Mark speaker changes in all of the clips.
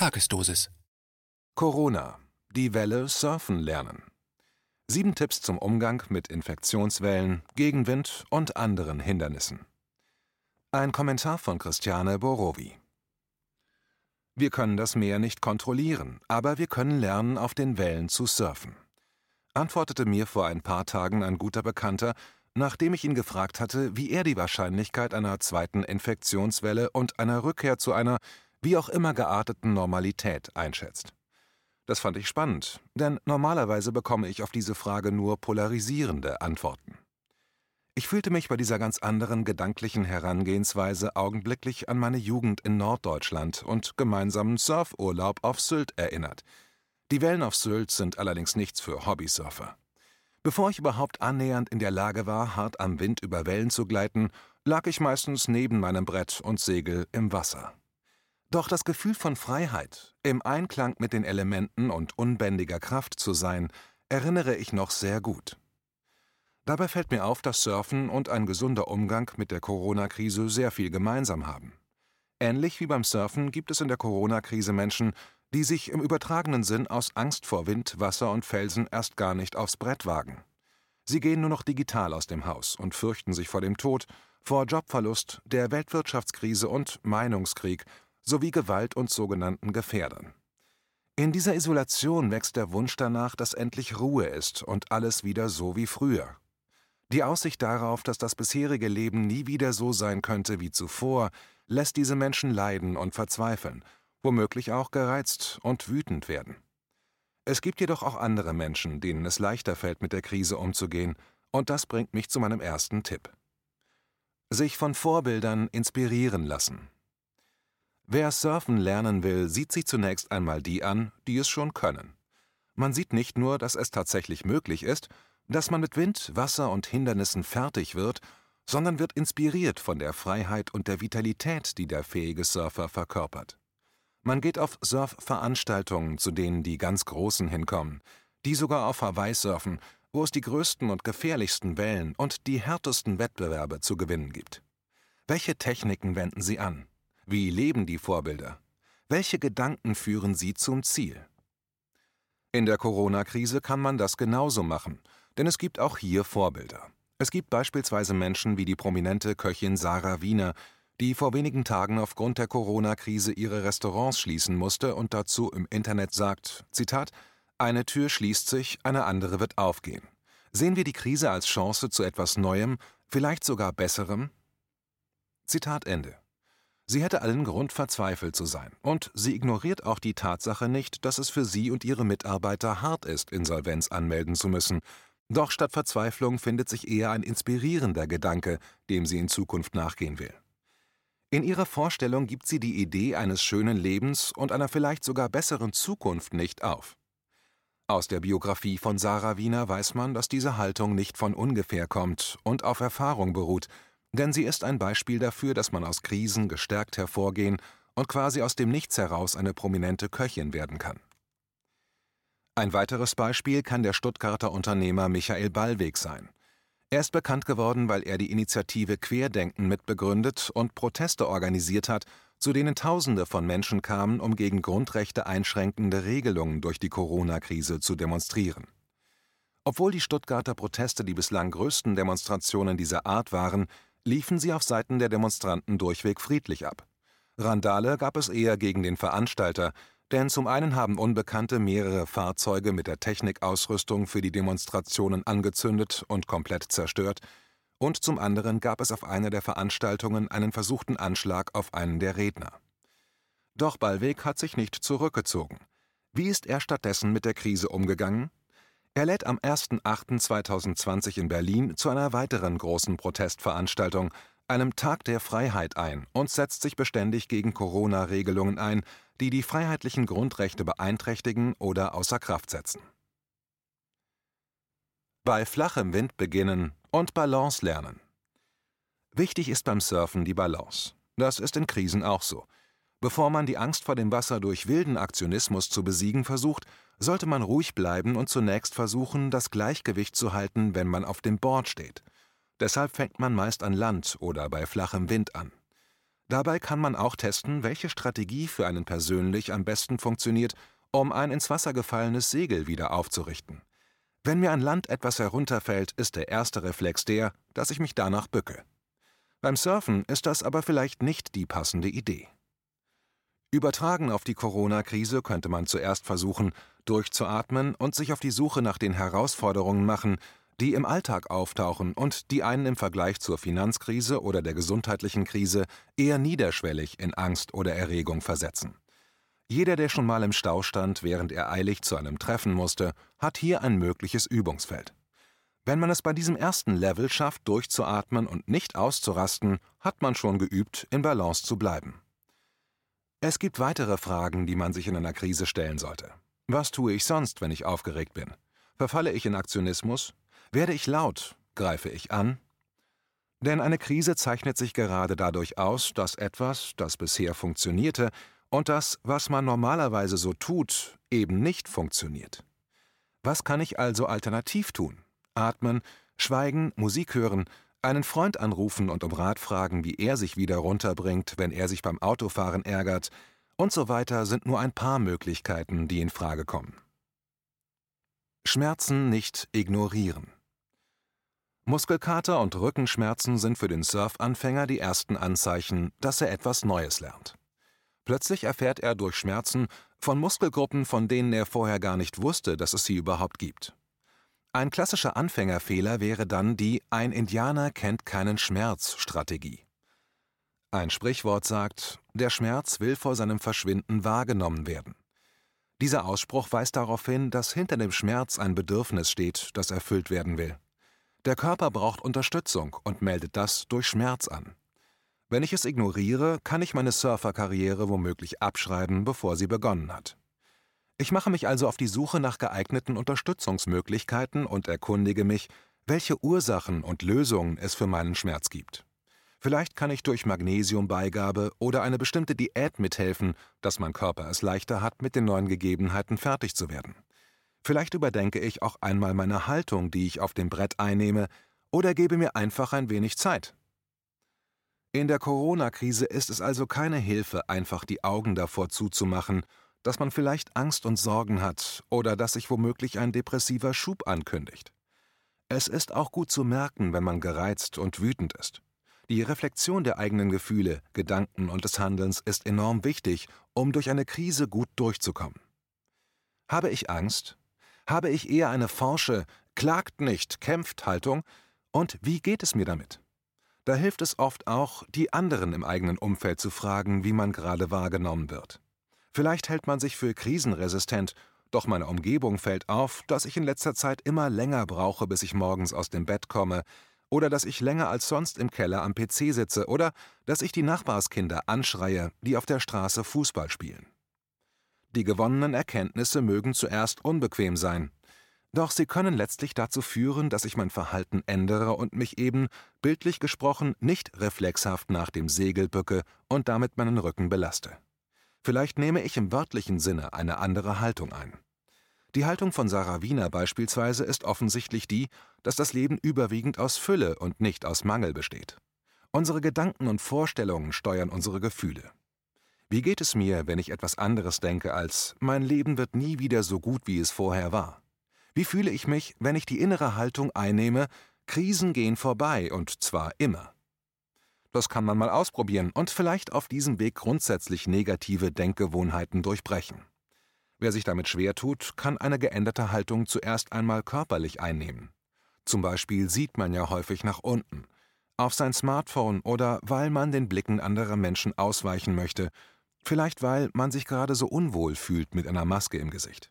Speaker 1: Tagesdosis.
Speaker 2: Corona. Die Welle surfen lernen. Sieben Tipps zum Umgang mit Infektionswellen, Gegenwind und anderen Hindernissen. Ein Kommentar von Christiane Borowi. Wir können das Meer nicht kontrollieren, aber wir können lernen, auf den Wellen zu surfen. Antwortete mir vor ein paar Tagen ein guter Bekannter, nachdem ich ihn gefragt hatte, wie er die Wahrscheinlichkeit einer zweiten Infektionswelle und einer Rückkehr zu einer wie auch immer gearteten Normalität einschätzt. Das fand ich spannend, denn normalerweise bekomme ich auf diese Frage nur polarisierende Antworten. Ich fühlte mich bei dieser ganz anderen gedanklichen Herangehensweise augenblicklich an meine Jugend in Norddeutschland und gemeinsamen Surfurlaub auf Sylt erinnert. Die Wellen auf Sylt sind allerdings nichts für Hobbysurfer. Bevor ich überhaupt annähernd in der Lage war, hart am Wind über Wellen zu gleiten, lag ich meistens neben meinem Brett und Segel im Wasser. Doch das Gefühl von Freiheit, im Einklang mit den Elementen und unbändiger Kraft zu sein, erinnere ich noch sehr gut. Dabei fällt mir auf, dass Surfen und ein gesunder Umgang mit der Corona-Krise sehr viel gemeinsam haben. Ähnlich wie beim Surfen gibt es in der Corona-Krise Menschen, die sich im übertragenen Sinn aus Angst vor Wind, Wasser und Felsen erst gar nicht aufs Brett wagen. Sie gehen nur noch digital aus dem Haus und fürchten sich vor dem Tod, vor Jobverlust, der Weltwirtschaftskrise und Meinungskrieg sowie Gewalt und sogenannten Gefährdern. In dieser Isolation wächst der Wunsch danach, dass endlich Ruhe ist und alles wieder so wie früher. Die Aussicht darauf, dass das bisherige Leben nie wieder so sein könnte wie zuvor, lässt diese Menschen leiden und verzweifeln, womöglich auch gereizt und wütend werden. Es gibt jedoch auch andere Menschen, denen es leichter fällt, mit der Krise umzugehen, und das bringt mich zu meinem ersten Tipp. Sich von Vorbildern inspirieren lassen. Wer surfen lernen will, sieht sich zunächst einmal die an, die es schon können. Man sieht nicht nur, dass es tatsächlich möglich ist, dass man mit Wind, Wasser und Hindernissen fertig wird, sondern wird inspiriert von der Freiheit und der Vitalität, die der fähige Surfer verkörpert. Man geht auf Surfveranstaltungen, zu denen die ganz Großen hinkommen, die sogar auf Hawaii surfen, wo es die größten und gefährlichsten Wellen und die härtesten Wettbewerbe zu gewinnen gibt. Welche Techniken wenden sie an? Wie leben die Vorbilder? Welche Gedanken führen sie zum Ziel? In der Corona-Krise kann man das genauso machen, denn es gibt auch hier Vorbilder. Es gibt beispielsweise Menschen wie die prominente Köchin Sarah Wiener, die vor wenigen Tagen aufgrund der Corona-Krise ihre Restaurants schließen musste und dazu im Internet sagt, Zitat, eine Tür schließt sich, eine andere wird aufgehen. Sehen wir die Krise als Chance zu etwas Neuem, vielleicht sogar Besserem? Zitat Ende. Sie hätte allen Grund, verzweifelt zu sein, und sie ignoriert auch die Tatsache nicht, dass es für sie und ihre Mitarbeiter hart ist, Insolvenz anmelden zu müssen. Doch statt Verzweiflung findet sich eher ein inspirierender Gedanke, dem sie in Zukunft nachgehen will. In ihrer Vorstellung gibt sie die Idee eines schönen Lebens und einer vielleicht sogar besseren Zukunft nicht auf. Aus der Biografie von Sarah Wiener weiß man, dass diese Haltung nicht von ungefähr kommt und auf Erfahrung beruht, denn sie ist ein Beispiel dafür, dass man aus Krisen gestärkt hervorgehen und quasi aus dem Nichts heraus eine prominente Köchin werden kann. Ein weiteres Beispiel kann der Stuttgarter Unternehmer Michael Ballweg sein. Er ist bekannt geworden, weil er die Initiative Querdenken mitbegründet und Proteste organisiert hat, zu denen Tausende von Menschen kamen, um gegen Grundrechte einschränkende Regelungen durch die Corona-Krise zu demonstrieren. Obwohl die Stuttgarter Proteste die bislang größten Demonstrationen dieser Art waren, liefen sie auf Seiten der Demonstranten durchweg friedlich ab. Randale gab es eher gegen den Veranstalter, denn zum einen haben Unbekannte mehrere Fahrzeuge mit der Technikausrüstung für die Demonstrationen angezündet und komplett zerstört, und zum anderen gab es auf einer der Veranstaltungen einen versuchten Anschlag auf einen der Redner. Doch Ballweg hat sich nicht zurückgezogen. Wie ist er stattdessen mit der Krise umgegangen? Er lädt am 01.08.2020 in Berlin zu einer weiteren großen Protestveranstaltung, einem Tag der Freiheit ein und setzt sich beständig gegen Corona-Regelungen ein, die die freiheitlichen Grundrechte beeinträchtigen oder außer Kraft setzen. Bei flachem Wind beginnen und Balance lernen. Wichtig ist beim Surfen die Balance. Das ist in Krisen auch so. Bevor man die Angst vor dem Wasser durch wilden Aktionismus zu besiegen versucht, sollte man ruhig bleiben und zunächst versuchen, das Gleichgewicht zu halten, wenn man auf dem Board steht. Deshalb fängt man meist an Land oder bei flachem Wind an. Dabei kann man auch testen, welche Strategie für einen persönlich am besten funktioniert, um ein ins Wasser gefallenes Segel wieder aufzurichten. Wenn mir an Land etwas herunterfällt, ist der erste Reflex der, dass ich mich danach bücke. Beim Surfen ist das aber vielleicht nicht die passende Idee. Übertragen auf die Corona-Krise könnte man zuerst versuchen, durchzuatmen und sich auf die Suche nach den Herausforderungen machen, die im Alltag auftauchen und die einen im Vergleich zur Finanzkrise oder der gesundheitlichen Krise eher niederschwellig in Angst oder Erregung versetzen. Jeder, der schon mal im Stau stand, während er eilig zu einem Treffen musste, hat hier ein mögliches Übungsfeld. Wenn man es bei diesem ersten Level schafft, durchzuatmen und nicht auszurasten, hat man schon geübt, in Balance zu bleiben. Es gibt weitere Fragen, die man sich in einer Krise stellen sollte. Was tue ich sonst, wenn ich aufgeregt bin? Verfalle ich in Aktionismus? Werde ich laut? Greife ich an? Denn eine Krise zeichnet sich gerade dadurch aus, dass etwas, das bisher funktionierte, und das, was man normalerweise so tut, eben nicht funktioniert. Was kann ich also alternativ tun? Atmen, schweigen, Musik hören, einen Freund anrufen und um Rat fragen, wie er sich wieder runterbringt, wenn er sich beim Autofahren ärgert, und so weiter sind nur ein paar Möglichkeiten, die in Frage kommen. Schmerzen nicht ignorieren. Muskelkater und Rückenschmerzen sind für den Surfanfänger die ersten Anzeichen, dass er etwas Neues lernt. Plötzlich erfährt er durch Schmerzen von Muskelgruppen, von denen er vorher gar nicht wusste, dass es sie überhaupt gibt. Ein klassischer Anfängerfehler wäre dann die Ein Indianer kennt keinen Schmerz Strategie. Ein Sprichwort sagt, der Schmerz will vor seinem Verschwinden wahrgenommen werden. Dieser Ausspruch weist darauf hin, dass hinter dem Schmerz ein Bedürfnis steht, das erfüllt werden will. Der Körper braucht Unterstützung und meldet das durch Schmerz an. Wenn ich es ignoriere, kann ich meine Surferkarriere womöglich abschreiben, bevor sie begonnen hat. Ich mache mich also auf die Suche nach geeigneten Unterstützungsmöglichkeiten und erkundige mich, welche Ursachen und Lösungen es für meinen Schmerz gibt. Vielleicht kann ich durch Magnesiumbeigabe oder eine bestimmte Diät mithelfen, dass mein Körper es leichter hat, mit den neuen Gegebenheiten fertig zu werden. Vielleicht überdenke ich auch einmal meine Haltung, die ich auf dem Brett einnehme, oder gebe mir einfach ein wenig Zeit. In der Corona-Krise ist es also keine Hilfe, einfach die Augen davor zuzumachen dass man vielleicht Angst und Sorgen hat oder dass sich womöglich ein depressiver Schub ankündigt. Es ist auch gut zu merken, wenn man gereizt und wütend ist. Die Reflexion der eigenen Gefühle, Gedanken und des Handelns ist enorm wichtig, um durch eine Krise gut durchzukommen. Habe ich Angst? Habe ich eher eine forsche, klagt nicht, kämpft Haltung? Und wie geht es mir damit? Da hilft es oft auch, die anderen im eigenen Umfeld zu fragen, wie man gerade wahrgenommen wird. Vielleicht hält man sich für krisenresistent, doch meiner Umgebung fällt auf, dass ich in letzter Zeit immer länger brauche, bis ich morgens aus dem Bett komme, oder dass ich länger als sonst im Keller am PC sitze, oder dass ich die Nachbarskinder anschreie, die auf der Straße Fußball spielen. Die gewonnenen Erkenntnisse mögen zuerst unbequem sein, doch sie können letztlich dazu führen, dass ich mein Verhalten ändere und mich eben, bildlich gesprochen, nicht reflexhaft nach dem Segel bücke und damit meinen Rücken belaste. Vielleicht nehme ich im wörtlichen Sinne eine andere Haltung ein. Die Haltung von Sarah Wiener beispielsweise ist offensichtlich die, dass das Leben überwiegend aus Fülle und nicht aus Mangel besteht. Unsere Gedanken und Vorstellungen steuern unsere Gefühle. Wie geht es mir, wenn ich etwas anderes denke als mein Leben wird nie wieder so gut, wie es vorher war? Wie fühle ich mich, wenn ich die innere Haltung einnehme, Krisen gehen vorbei und zwar immer? Das kann man mal ausprobieren und vielleicht auf diesem Weg grundsätzlich negative Denkgewohnheiten durchbrechen. Wer sich damit schwer tut, kann eine geänderte Haltung zuerst einmal körperlich einnehmen. Zum Beispiel sieht man ja häufig nach unten, auf sein Smartphone oder weil man den Blicken anderer Menschen ausweichen möchte, vielleicht weil man sich gerade so unwohl fühlt mit einer Maske im Gesicht.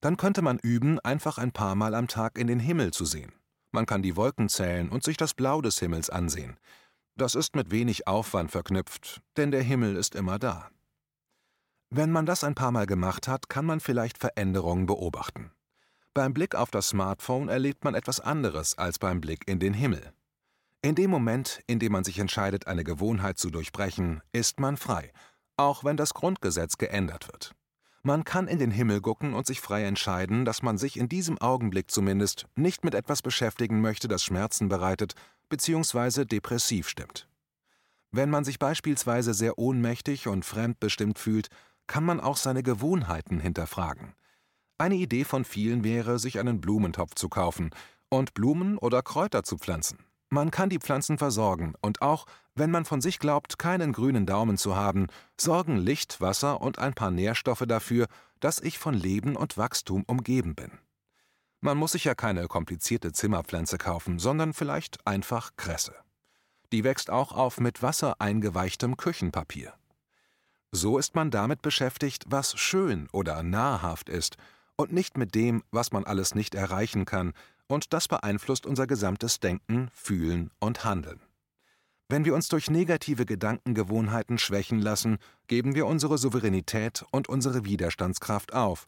Speaker 2: Dann könnte man üben, einfach ein paar Mal am Tag in den Himmel zu sehen. Man kann die Wolken zählen und sich das Blau des Himmels ansehen, das ist mit wenig Aufwand verknüpft, denn der Himmel ist immer da. Wenn man das ein paar Mal gemacht hat, kann man vielleicht Veränderungen beobachten. Beim Blick auf das Smartphone erlebt man etwas anderes als beim Blick in den Himmel. In dem Moment, in dem man sich entscheidet, eine Gewohnheit zu durchbrechen, ist man frei, auch wenn das Grundgesetz geändert wird. Man kann in den Himmel gucken und sich frei entscheiden, dass man sich in diesem Augenblick zumindest nicht mit etwas beschäftigen möchte, das Schmerzen bereitet bzw. depressiv stimmt. Wenn man sich beispielsweise sehr ohnmächtig und fremdbestimmt fühlt, kann man auch seine Gewohnheiten hinterfragen. Eine Idee von vielen wäre, sich einen Blumentopf zu kaufen und Blumen oder Kräuter zu pflanzen. Man kann die Pflanzen versorgen und auch, wenn man von sich glaubt, keinen grünen Daumen zu haben, sorgen Licht, Wasser und ein paar Nährstoffe dafür, dass ich von Leben und Wachstum umgeben bin. Man muss sich ja keine komplizierte Zimmerpflanze kaufen, sondern vielleicht einfach Kresse. Die wächst auch auf mit Wasser eingeweichtem Küchenpapier. So ist man damit beschäftigt, was schön oder nahrhaft ist, und nicht mit dem, was man alles nicht erreichen kann, und das beeinflusst unser gesamtes Denken, Fühlen und Handeln. Wenn wir uns durch negative Gedankengewohnheiten schwächen lassen, geben wir unsere Souveränität und unsere Widerstandskraft auf,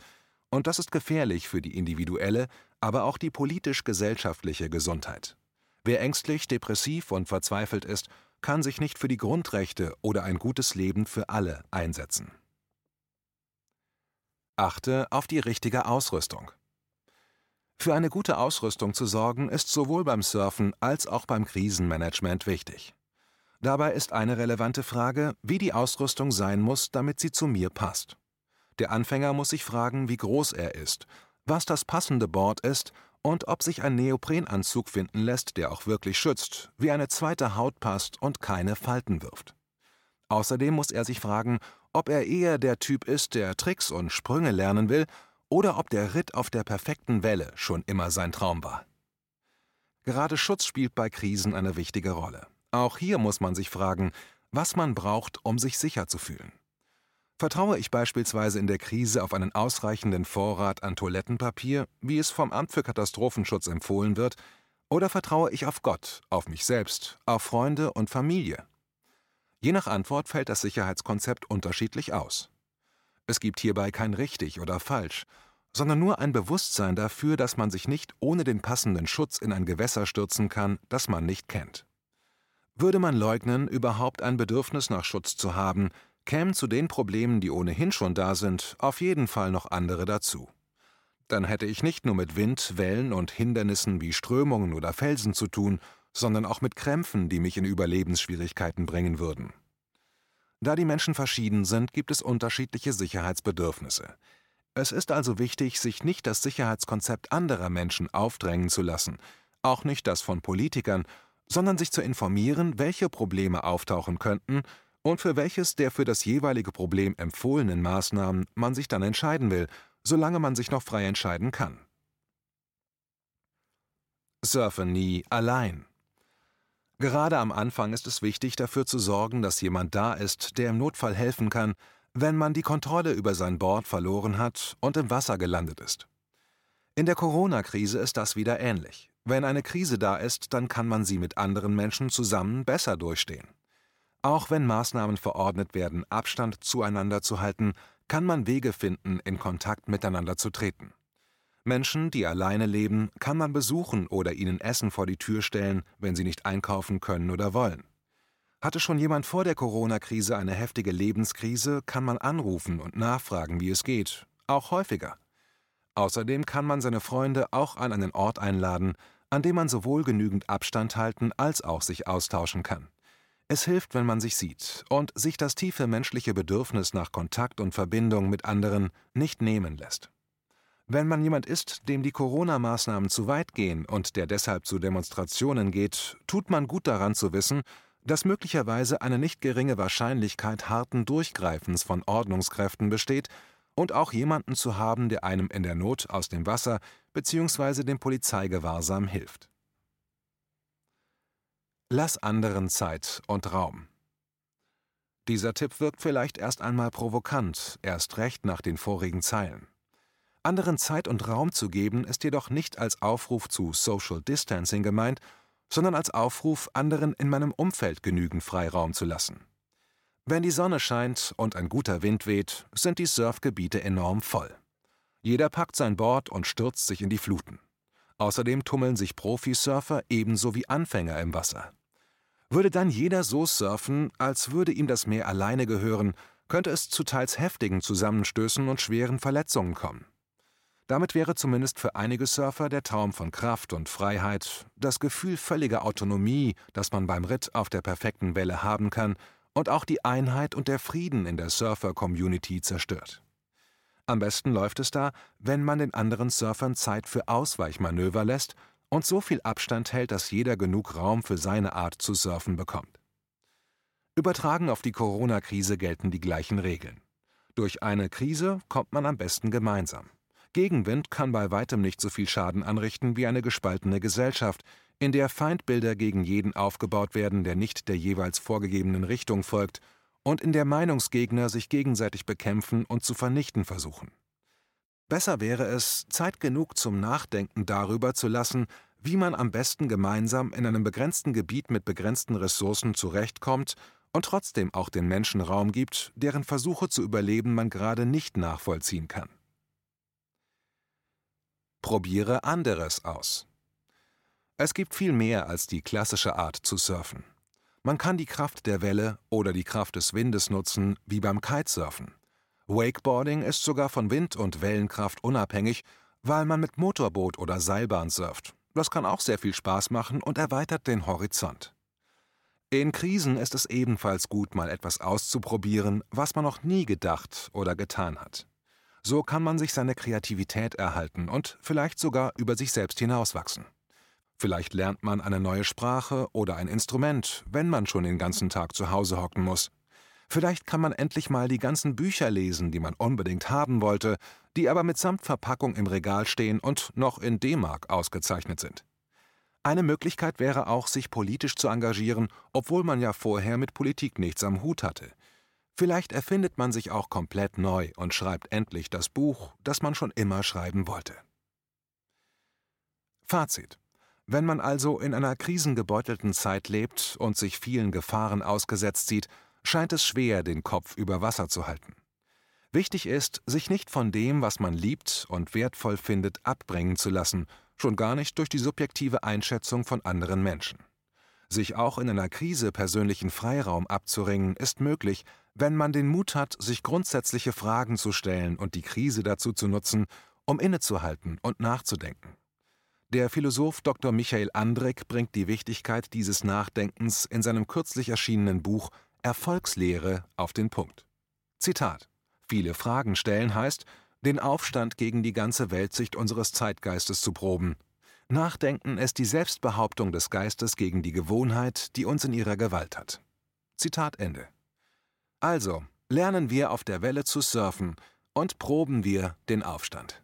Speaker 2: und das ist gefährlich für die individuelle, aber auch die politisch-gesellschaftliche Gesundheit. Wer ängstlich, depressiv und verzweifelt ist, kann sich nicht für die Grundrechte oder ein gutes Leben für alle einsetzen. Achte auf die richtige Ausrüstung. Für eine gute Ausrüstung zu sorgen, ist sowohl beim Surfen als auch beim Krisenmanagement wichtig. Dabei ist eine relevante Frage, wie die Ausrüstung sein muss, damit sie zu mir passt. Der Anfänger muss sich fragen, wie groß er ist, was das passende Board ist und ob sich ein Neoprenanzug finden lässt, der auch wirklich schützt, wie eine zweite Haut passt und keine Falten wirft. Außerdem muss er sich fragen, ob er eher der Typ ist, der Tricks und Sprünge lernen will oder ob der Ritt auf der perfekten Welle schon immer sein Traum war. Gerade Schutz spielt bei Krisen eine wichtige Rolle. Auch hier muss man sich fragen, was man braucht, um sich sicher zu fühlen. Vertraue ich beispielsweise in der Krise auf einen ausreichenden Vorrat an Toilettenpapier, wie es vom Amt für Katastrophenschutz empfohlen wird, oder vertraue ich auf Gott, auf mich selbst, auf Freunde und Familie? Je nach Antwort fällt das Sicherheitskonzept unterschiedlich aus. Es gibt hierbei kein richtig oder falsch, sondern nur ein Bewusstsein dafür, dass man sich nicht ohne den passenden Schutz in ein Gewässer stürzen kann, das man nicht kennt. Würde man leugnen, überhaupt ein Bedürfnis nach Schutz zu haben, kämen zu den Problemen, die ohnehin schon da sind, auf jeden Fall noch andere dazu. Dann hätte ich nicht nur mit Wind, Wellen und Hindernissen wie Strömungen oder Felsen zu tun, sondern auch mit Krämpfen, die mich in Überlebensschwierigkeiten bringen würden. Da die Menschen verschieden sind, gibt es unterschiedliche Sicherheitsbedürfnisse. Es ist also wichtig, sich nicht das Sicherheitskonzept anderer Menschen aufdrängen zu lassen, auch nicht das von Politikern, sondern sich zu informieren, welche Probleme auftauchen könnten und für welches der für das jeweilige Problem empfohlenen Maßnahmen man sich dann entscheiden will, solange man sich noch frei entscheiden kann. Surfe nie allein. Gerade am Anfang ist es wichtig, dafür zu sorgen, dass jemand da ist, der im Notfall helfen kann, wenn man die Kontrolle über sein Board verloren hat und im Wasser gelandet ist. In der Corona-Krise ist das wieder ähnlich. Wenn eine Krise da ist, dann kann man sie mit anderen Menschen zusammen besser durchstehen. Auch wenn Maßnahmen verordnet werden, Abstand zueinander zu halten, kann man Wege finden, in Kontakt miteinander zu treten. Menschen, die alleine leben, kann man besuchen oder ihnen Essen vor die Tür stellen, wenn sie nicht einkaufen können oder wollen. Hatte schon jemand vor der Corona-Krise eine heftige Lebenskrise, kann man anrufen und nachfragen, wie es geht, auch häufiger. Außerdem kann man seine Freunde auch an einen Ort einladen, an dem man sowohl genügend Abstand halten als auch sich austauschen kann. Es hilft, wenn man sich sieht und sich das tiefe menschliche Bedürfnis nach Kontakt und Verbindung mit anderen nicht nehmen lässt. Wenn man jemand ist, dem die Corona-Maßnahmen zu weit gehen und der deshalb zu Demonstrationen geht, tut man gut daran zu wissen, dass möglicherweise eine nicht geringe Wahrscheinlichkeit harten Durchgreifens von Ordnungskräften besteht und auch jemanden zu haben, der einem in der Not aus dem Wasser bzw. dem Polizeigewahrsam hilft. Lass anderen Zeit und Raum. Dieser Tipp wirkt vielleicht erst einmal provokant, erst recht nach den vorigen Zeilen. Anderen Zeit und Raum zu geben, ist jedoch nicht als Aufruf zu Social Distancing gemeint, sondern als Aufruf, anderen in meinem Umfeld genügend Freiraum zu lassen. Wenn die Sonne scheint und ein guter Wind weht, sind die Surfgebiete enorm voll. Jeder packt sein Board und stürzt sich in die Fluten. Außerdem tummeln sich Profisurfer ebenso wie Anfänger im Wasser. Würde dann jeder so surfen, als würde ihm das Meer alleine gehören, könnte es zu teils heftigen Zusammenstößen und schweren Verletzungen kommen. Damit wäre zumindest für einige Surfer der Traum von Kraft und Freiheit, das Gefühl völliger Autonomie, das man beim Ritt auf der perfekten Welle haben kann, und auch die Einheit und der Frieden in der Surfer-Community zerstört. Am besten läuft es da, wenn man den anderen Surfern Zeit für Ausweichmanöver lässt und so viel Abstand hält, dass jeder genug Raum für seine Art zu surfen bekommt. Übertragen auf die Corona-Krise gelten die gleichen Regeln. Durch eine Krise kommt man am besten gemeinsam. Gegenwind kann bei weitem nicht so viel Schaden anrichten wie eine gespaltene Gesellschaft, in der Feindbilder gegen jeden aufgebaut werden, der nicht der jeweils vorgegebenen Richtung folgt, und in der Meinungsgegner sich gegenseitig bekämpfen und zu vernichten versuchen. Besser wäre es, Zeit genug zum Nachdenken darüber zu lassen, wie man am besten gemeinsam in einem begrenzten Gebiet mit begrenzten Ressourcen zurechtkommt und trotzdem auch den Menschen Raum gibt, deren Versuche zu überleben man gerade nicht nachvollziehen kann. Probiere anderes aus. Es gibt viel mehr als die klassische Art zu surfen. Man kann die Kraft der Welle oder die Kraft des Windes nutzen, wie beim Kitesurfen. Wakeboarding ist sogar von Wind- und Wellenkraft unabhängig, weil man mit Motorboot oder Seilbahn surft. Das kann auch sehr viel Spaß machen und erweitert den Horizont. In Krisen ist es ebenfalls gut, mal etwas auszuprobieren, was man noch nie gedacht oder getan hat. So kann man sich seine Kreativität erhalten und vielleicht sogar über sich selbst hinauswachsen. Vielleicht lernt man eine neue Sprache oder ein Instrument, wenn man schon den ganzen Tag zu Hause hocken muss. Vielleicht kann man endlich mal die ganzen Bücher lesen, die man unbedingt haben wollte, die aber mitsamt Verpackung im Regal stehen und noch in D-Mark ausgezeichnet sind. Eine Möglichkeit wäre auch, sich politisch zu engagieren, obwohl man ja vorher mit Politik nichts am Hut hatte. Vielleicht erfindet man sich auch komplett neu und schreibt endlich das Buch, das man schon immer schreiben wollte. Fazit wenn man also in einer krisengebeutelten Zeit lebt und sich vielen Gefahren ausgesetzt sieht, scheint es schwer, den Kopf über Wasser zu halten. Wichtig ist, sich nicht von dem, was man liebt und wertvoll findet, abbringen zu lassen, schon gar nicht durch die subjektive Einschätzung von anderen Menschen. Sich auch in einer Krise persönlichen Freiraum abzuringen, ist möglich, wenn man den Mut hat, sich grundsätzliche Fragen zu stellen und die Krise dazu zu nutzen, um innezuhalten und nachzudenken. Der Philosoph Dr. Michael Andreck bringt die Wichtigkeit dieses Nachdenkens in seinem kürzlich erschienenen Buch Erfolgslehre auf den Punkt. Zitat: Viele Fragen stellen heißt, den Aufstand gegen die ganze Weltsicht unseres Zeitgeistes zu proben. Nachdenken ist die Selbstbehauptung des Geistes gegen die Gewohnheit, die uns in ihrer Gewalt hat. Zitat Ende. Also, lernen wir auf der Welle zu surfen und proben wir den Aufstand.